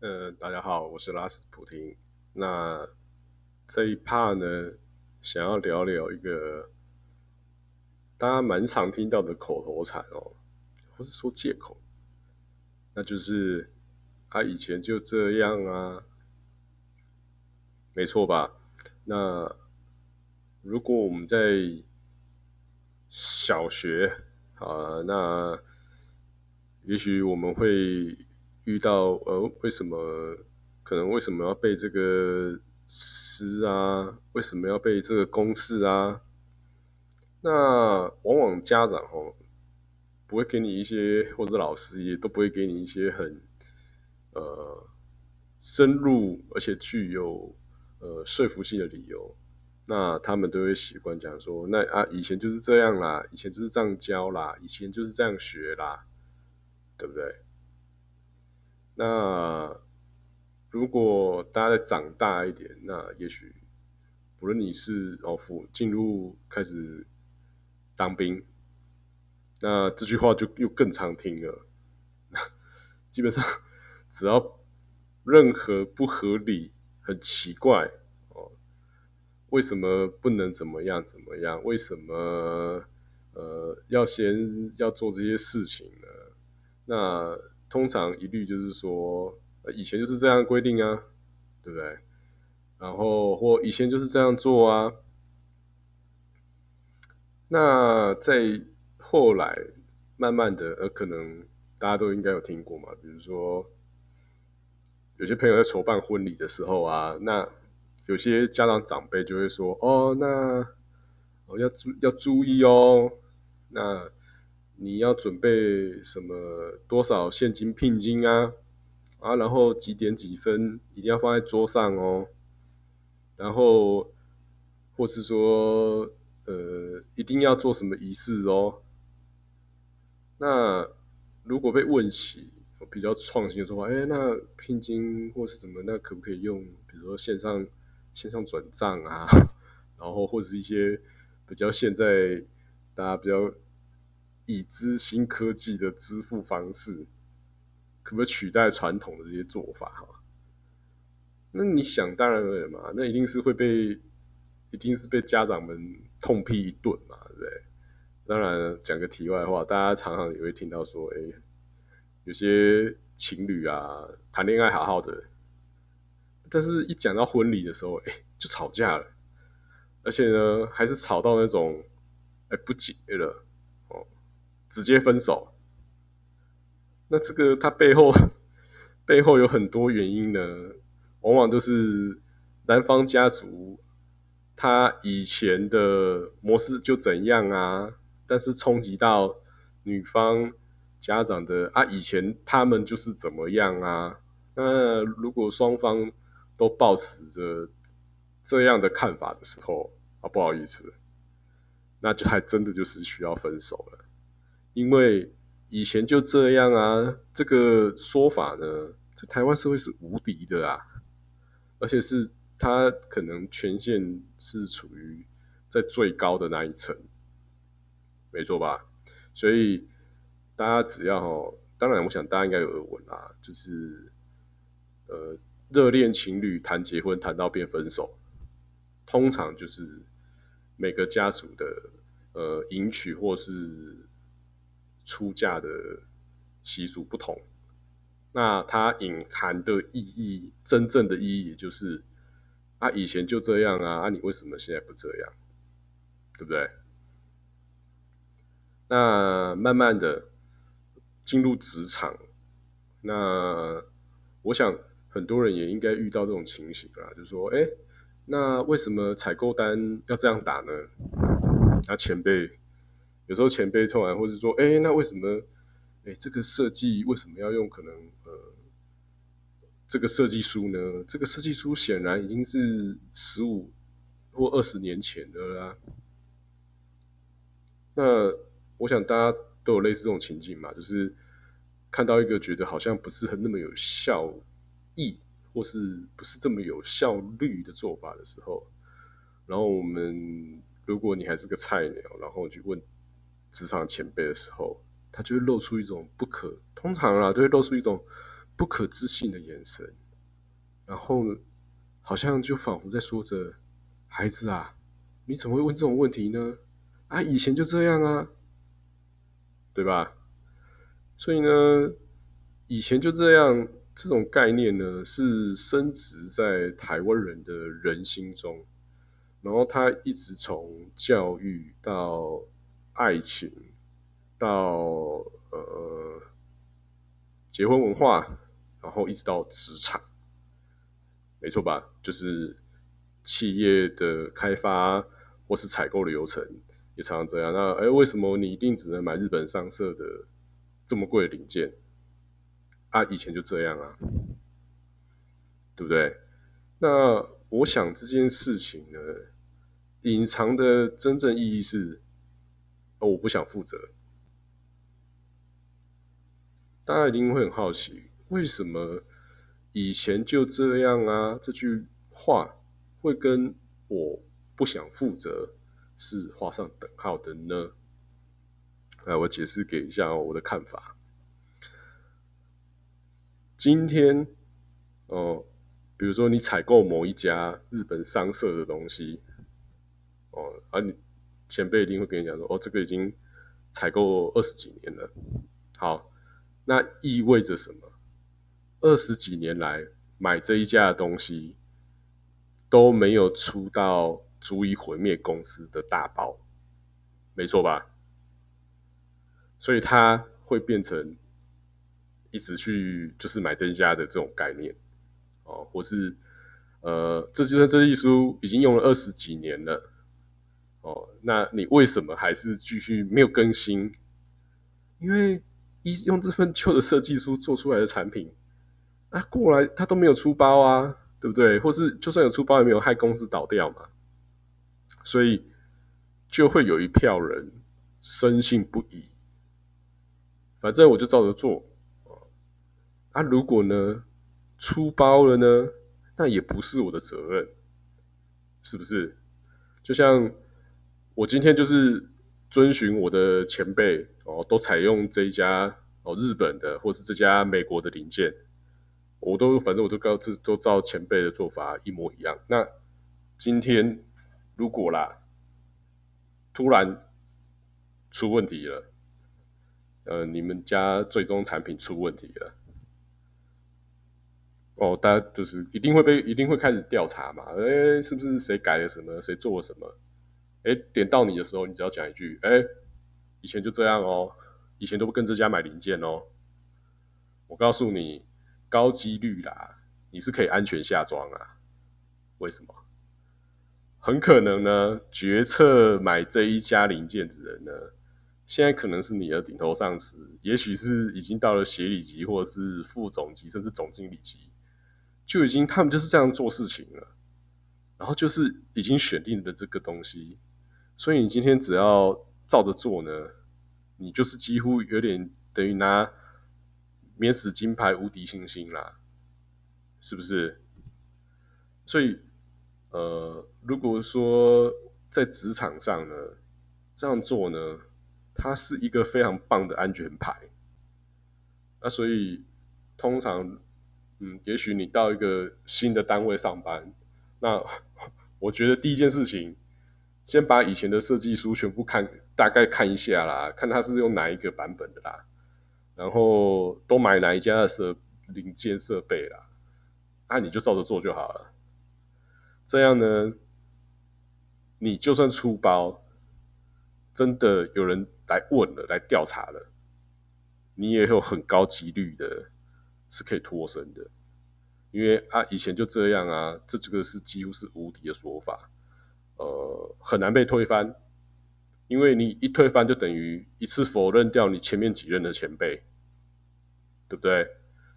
呃，大家好，我是拉斯普廷。那这一 part 呢，想要聊聊一个大家蛮常听到的口头禅哦，或是说借口，那就是他以前就这样啊，没错吧？那如果我们在小学啊，那也许我们会。遇到呃，为什么可能为什么要背这个诗啊？为什么要背这个公式啊？那往往家长哦不会给你一些，或者老师也都不会给你一些很呃深入而且具有呃说服性的理由。那他们都会习惯讲说，那啊以前就是这样啦，以前就是这样教啦，以前就是这样学啦，对不对？那如果大家再长大一点，那也许不论你是哦，进入开始当兵，那这句话就又更常听了。那基本上只要任何不合理、很奇怪哦，为什么不能怎么样怎么样？为什么呃要先要做这些事情呢？那通常一律就是说，以前就是这样规定啊，对不对？然后或以前就是这样做啊。那在后来慢慢的，呃，可能大家都应该有听过嘛，比如说有些朋友在筹办婚礼的时候啊，那有些家长长辈就会说，哦，那哦要注要注意哦，那。你要准备什么？多少现金聘金啊？啊，然后几点几分一定要放在桌上哦。然后，或是说，呃，一定要做什么仪式哦。那如果被问起比较创新的说法，哎，那聘金或是什么，那可不可以用？比如说线上线上转账啊，然后或是一些比较现在大家比较。已知新科技的支付方式，可不可以取代传统的这些做法？哈，那你想当然了嘛，那一定是会被，一定是被家长们痛批一顿嘛，对不对？当然，讲个题外话，大家常常也会听到说，哎，有些情侣啊，谈恋爱好好的，但是一讲到婚礼的时候，哎，就吵架了，而且呢，还是吵到那种，哎，不结了。直接分手，那这个它背后 背后有很多原因呢，往往都是男方家族他以前的模式就怎样啊，但是冲击到女方家长的啊，以前他们就是怎么样啊，那如果双方都保持着这样的看法的时候啊，不好意思，那就还真的就是需要分手了。因为以前就这样啊，这个说法呢，在台湾社会是无敌的啊，而且是他可能权限是处于在最高的那一层，没错吧？所以大家只要，当然我想大家应该有耳闻啦，就是呃，热恋情侣谈结婚谈到变分手，通常就是每个家族的呃迎娶或是。出嫁的习俗不同，那它隐含的意义，真正的意义，也就是啊，以前就这样啊，啊，你为什么现在不这样？对不对？那慢慢的进入职场，那我想很多人也应该遇到这种情形啦，就是说，哎，那为什么采购单要这样打呢？那前辈。有时候前辈突然，或者说，哎，那为什么，哎，这个设计为什么要用可能，呃，这个设计书呢？这个设计书显然已经是十五或二十年前的啦。那我想大家都有类似这种情境嘛，就是看到一个觉得好像不是很那么有效益，或是不是这么有效率的做法的时候，然后我们如果你还是个菜鸟，然后去问。职场前辈的时候，他就会露出一种不可通常啊，就会露出一种不可置信的眼神，然后好像就仿佛在说着：“孩子啊，你怎么会问这种问题呢？啊，以前就这样啊，对吧？所以呢，以前就这样。”这种概念呢，是深植在台湾人的人心中，然后他一直从教育到爱情，到呃结婚文化，然后一直到职场，没错吧？就是企业的开发或是采购流程也常常这样。那哎，为什么你一定只能买日本上色的这么贵的零件？啊，以前就这样啊，对不对？那我想这件事情呢，隐藏的真正意义是，哦，我不想负责。大家一定会很好奇，为什么以前就这样啊？这句话会跟我不想负责是画上等号的呢？来，我解释给一下我的看法。今天，哦，比如说你采购某一家日本商社的东西，哦，而你前辈一定会跟你讲说，哦，这个已经采购二十几年了。好，那意味着什么？二十几年来买这一家的东西都没有出到足以毁灭公司的大包，没错吧？所以它会变成。一直去就是买这一家的这种概念哦，或是呃，这这这一书已经用了二十几年了哦，那你为什么还是继续没有更新？因为一用这份旧的设计书做出来的产品啊，过来他都没有出包啊，对不对？或是就算有出包，也没有害公司倒掉嘛，所以就会有一票人深信不疑，反正我就照着做。啊，如果呢出包了呢，那也不是我的责任，是不是？就像我今天就是遵循我的前辈哦，都采用这一家哦日本的，或是这家美国的零件，我都反正我都告这都照前辈的做法一模一样。那今天如果啦，突然出问题了，呃，你们家最终产品出问题了。哦，大家就是一定会被一定会开始调查嘛？哎，是不是谁改了什么，谁做了什么？哎，点到你的时候，你只要讲一句：“哎，以前就这样哦，以前都不跟这家买零件哦。”我告诉你，高几率啦，你是可以安全下装啊。为什么？很可能呢，决策买这一家零件的人呢，现在可能是你的顶头上司，也许是已经到了协理级，或者是副总级，甚至总经理级。就已经他们就是这样做事情了，然后就是已经选定的这个东西，所以你今天只要照着做呢，你就是几乎有点等于拿免死金牌、无敌星星啦，是不是？所以，呃，如果说在职场上呢，这样做呢，它是一个非常棒的安全牌。那所以通常。嗯，也许你到一个新的单位上班，那 我觉得第一件事情，先把以前的设计书全部看，大概看一下啦，看它是用哪一个版本的啦，然后都买哪一家的设零件设备啦，那你就照着做就好了。这样呢，你就算出包，真的有人来问了，来调查了，你也有很高几率的。是可以脱身的，因为啊，以前就这样啊，这这个是几乎是无敌的说法，呃，很难被推翻，因为你一推翻，就等于一次否认掉你前面几任的前辈，对不对？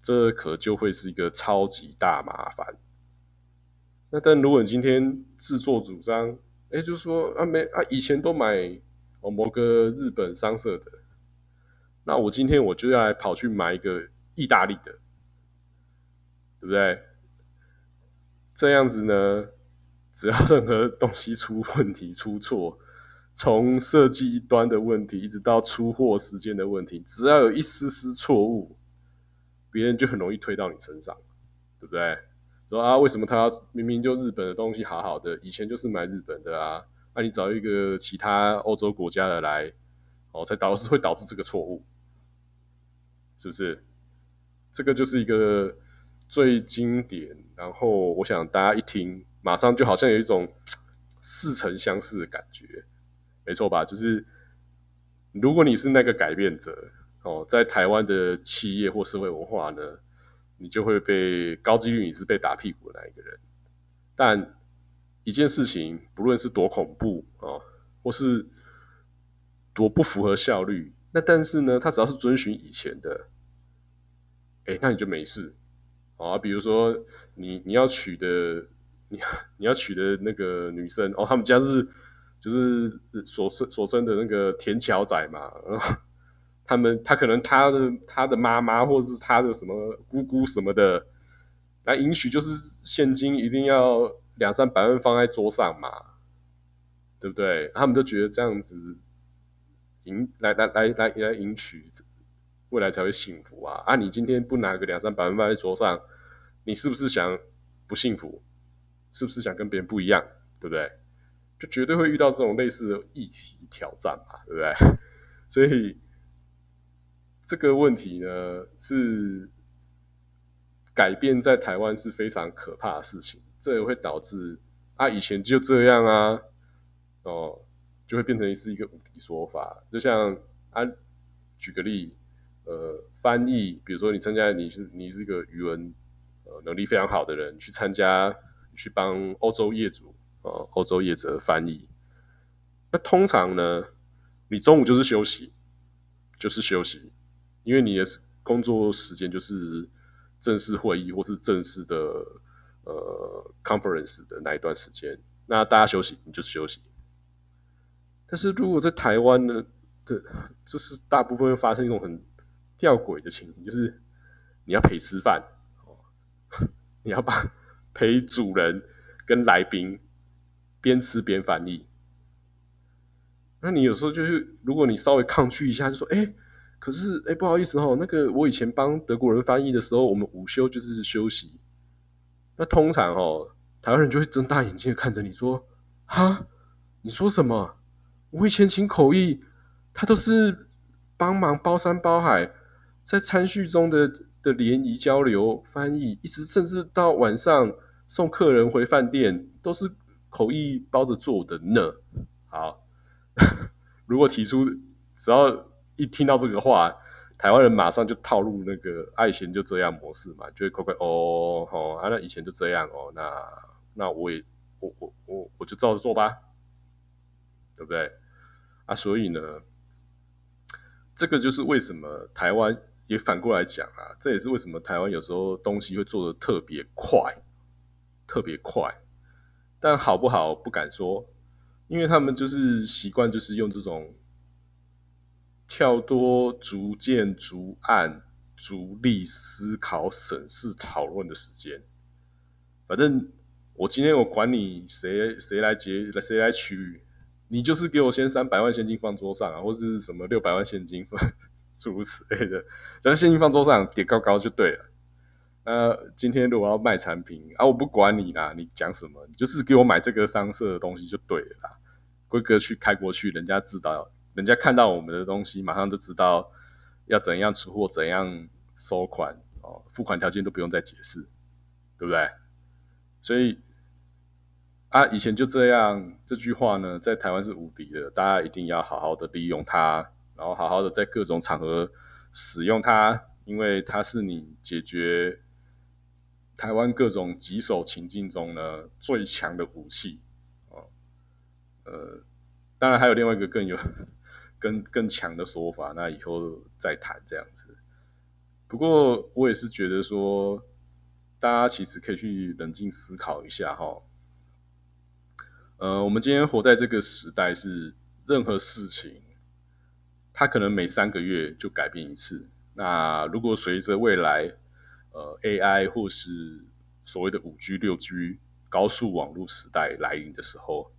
这可就会是一个超级大麻烦。那但如果你今天自作主张，哎，就说啊没啊，以前都买哦某个日本商社的，那我今天我就要来跑去买一个。意大利的，对不对？这样子呢，只要任何东西出问题、出错，从设计端的问题一直到出货时间的问题，只要有一丝丝错误，别人就很容易推到你身上，对不对？说啊，为什么他明明就日本的东西好好的，以前就是买日本的啊，那你找一个其他欧洲国家的来，哦，才导致会导致这个错误，是不是？这个就是一个最经典，然后我想大家一听，马上就好像有一种似曾相识的感觉，没错吧？就是如果你是那个改变者哦，在台湾的企业或社会文化呢，你就会被高几率你是被打屁股的那一个人。但一件事情，不论是多恐怖哦，或是多不符合效率，那但是呢，他只要是遵循以前的。哎，那你就没事啊。比如说，你你要取的，你你要娶的那个女生哦，他们家是就是所生所生的那个田桥仔嘛。然 后他们他可能他的他的妈妈或者是他的什么姑姑什么的，来迎娶就是现金一定要两三百万放在桌上嘛，对不对？他们都觉得这样子迎来来来来来迎娶。未来才会幸福啊！啊，你今天不拿个两三百万放在桌上，你是不是想不幸福？是不是想跟别人不一样？对不对？就绝对会遇到这种类似的议题挑战嘛，对不对？所以这个问题呢，是改变在台湾是非常可怕的事情。这也会导致啊，以前就这样啊，哦，就会变成是一个无敌说法。就像啊，举个例。呃，翻译，比如说你参加，你是你是一个语文呃能力非常好的人，去参加去帮欧洲业主啊，欧洲业者翻译。那通常呢，你中午就是休息，就是休息，因为你的工作时间就是正式会议或是正式的呃 conference 的那一段时间。那大家休息，你就休息。但是如果在台湾呢，的这是大部分会发生一种很吊诡的情形就是，你要陪吃饭哦，你要把陪主人跟来宾边吃边翻译。那你有时候就是，如果你稍微抗拒一下，就说：“哎，可是哎，不好意思哦，那个我以前帮德国人翻译的时候，我们午休就是休息。”那通常哦，台湾人就会睁大眼睛看着你说：“哈，你说什么？我以前请口译，他都是帮忙包山包海。”在餐叙中的的联谊交流翻译，一直甚至到晚上送客人回饭店，都是口译包着做的呢。好，如果提出只要一听到这个话，台湾人马上就套路那个爱贤就这样模式嘛，就会乖乖哦哦啊，那以前就这样哦，那那我也我我我我就照着做吧，对不对？啊，所以呢，这个就是为什么台湾。也反过来讲啊，这也是为什么台湾有时候东西会做的特别快，特别快，但好不好不敢说，因为他们就是习惯，就是用这种跳多、逐渐、逐案、逐例思考、审视、讨论的时间。反正我今天我管你谁谁来结谁来取，你就是给我先三百万现金放桌上啊，或者是什么六百万现金放。诸如此类的，只要现金放桌上叠高高就对了。呃，今天如果要卖产品啊，我不管你啦，你讲什么，你就是给我买这个商社的东西就对了啦。规格去开过去，人家知道，人家看到我们的东西，马上就知道要怎样出货，怎样收款哦，付款条件都不用再解释，对不对？所以啊，以前就这样，这句话呢，在台湾是无敌的，大家一定要好好的利用它。然后好好的在各种场合使用它，因为它是你解决台湾各种棘手情境中呢最强的武器哦。呃，当然还有另外一个更有 更更强的说法，那以后再谈这样子。不过我也是觉得说，大家其实可以去冷静思考一下哈。呃，我们今天活在这个时代，是任何事情。它可能每三个月就改变一次。那如果随着未来，呃，AI 或是所谓的五 G、六 G 高速网络时代来临的时候，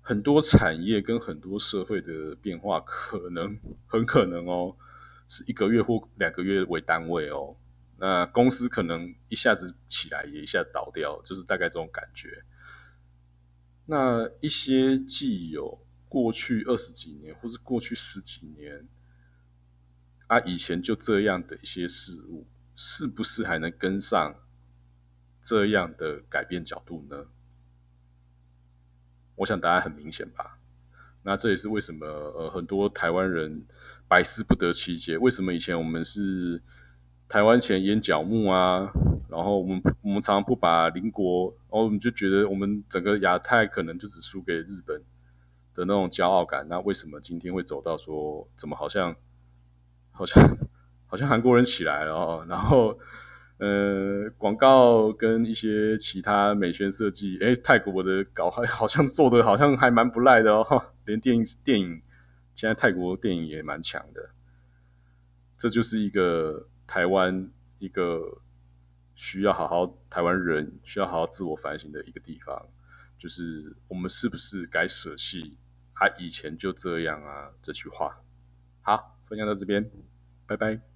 很多产业跟很多社会的变化，可能很可能哦，是一个月或两个月为单位哦。那公司可能一下子起来，也一下倒掉，就是大概这种感觉。那一些既有过去二十几年，或是过去十几年啊，以前就这样的一些事物，是不是还能跟上这样的改变角度呢？我想答案很明显吧。那这也是为什么呃很多台湾人百思不得其解，为什么以前我们是台湾前眼角木啊，然后我们我们常不把邻国，然后我们就觉得我们整个亚太可能就只输给日本的那种骄傲感。那为什么今天会走到说怎么好像好像好像韩国人起来了哦，然后？呃，广告跟一些其他美宣设计，哎，泰国的搞还好像做的好像还蛮不赖的哦，连电影电影，现在泰国电影也蛮强的，这就是一个台湾一个需要好好台湾人需要好好自我反省的一个地方，就是我们是不是该舍弃啊以前就这样啊这句话？好，分享到这边，拜拜。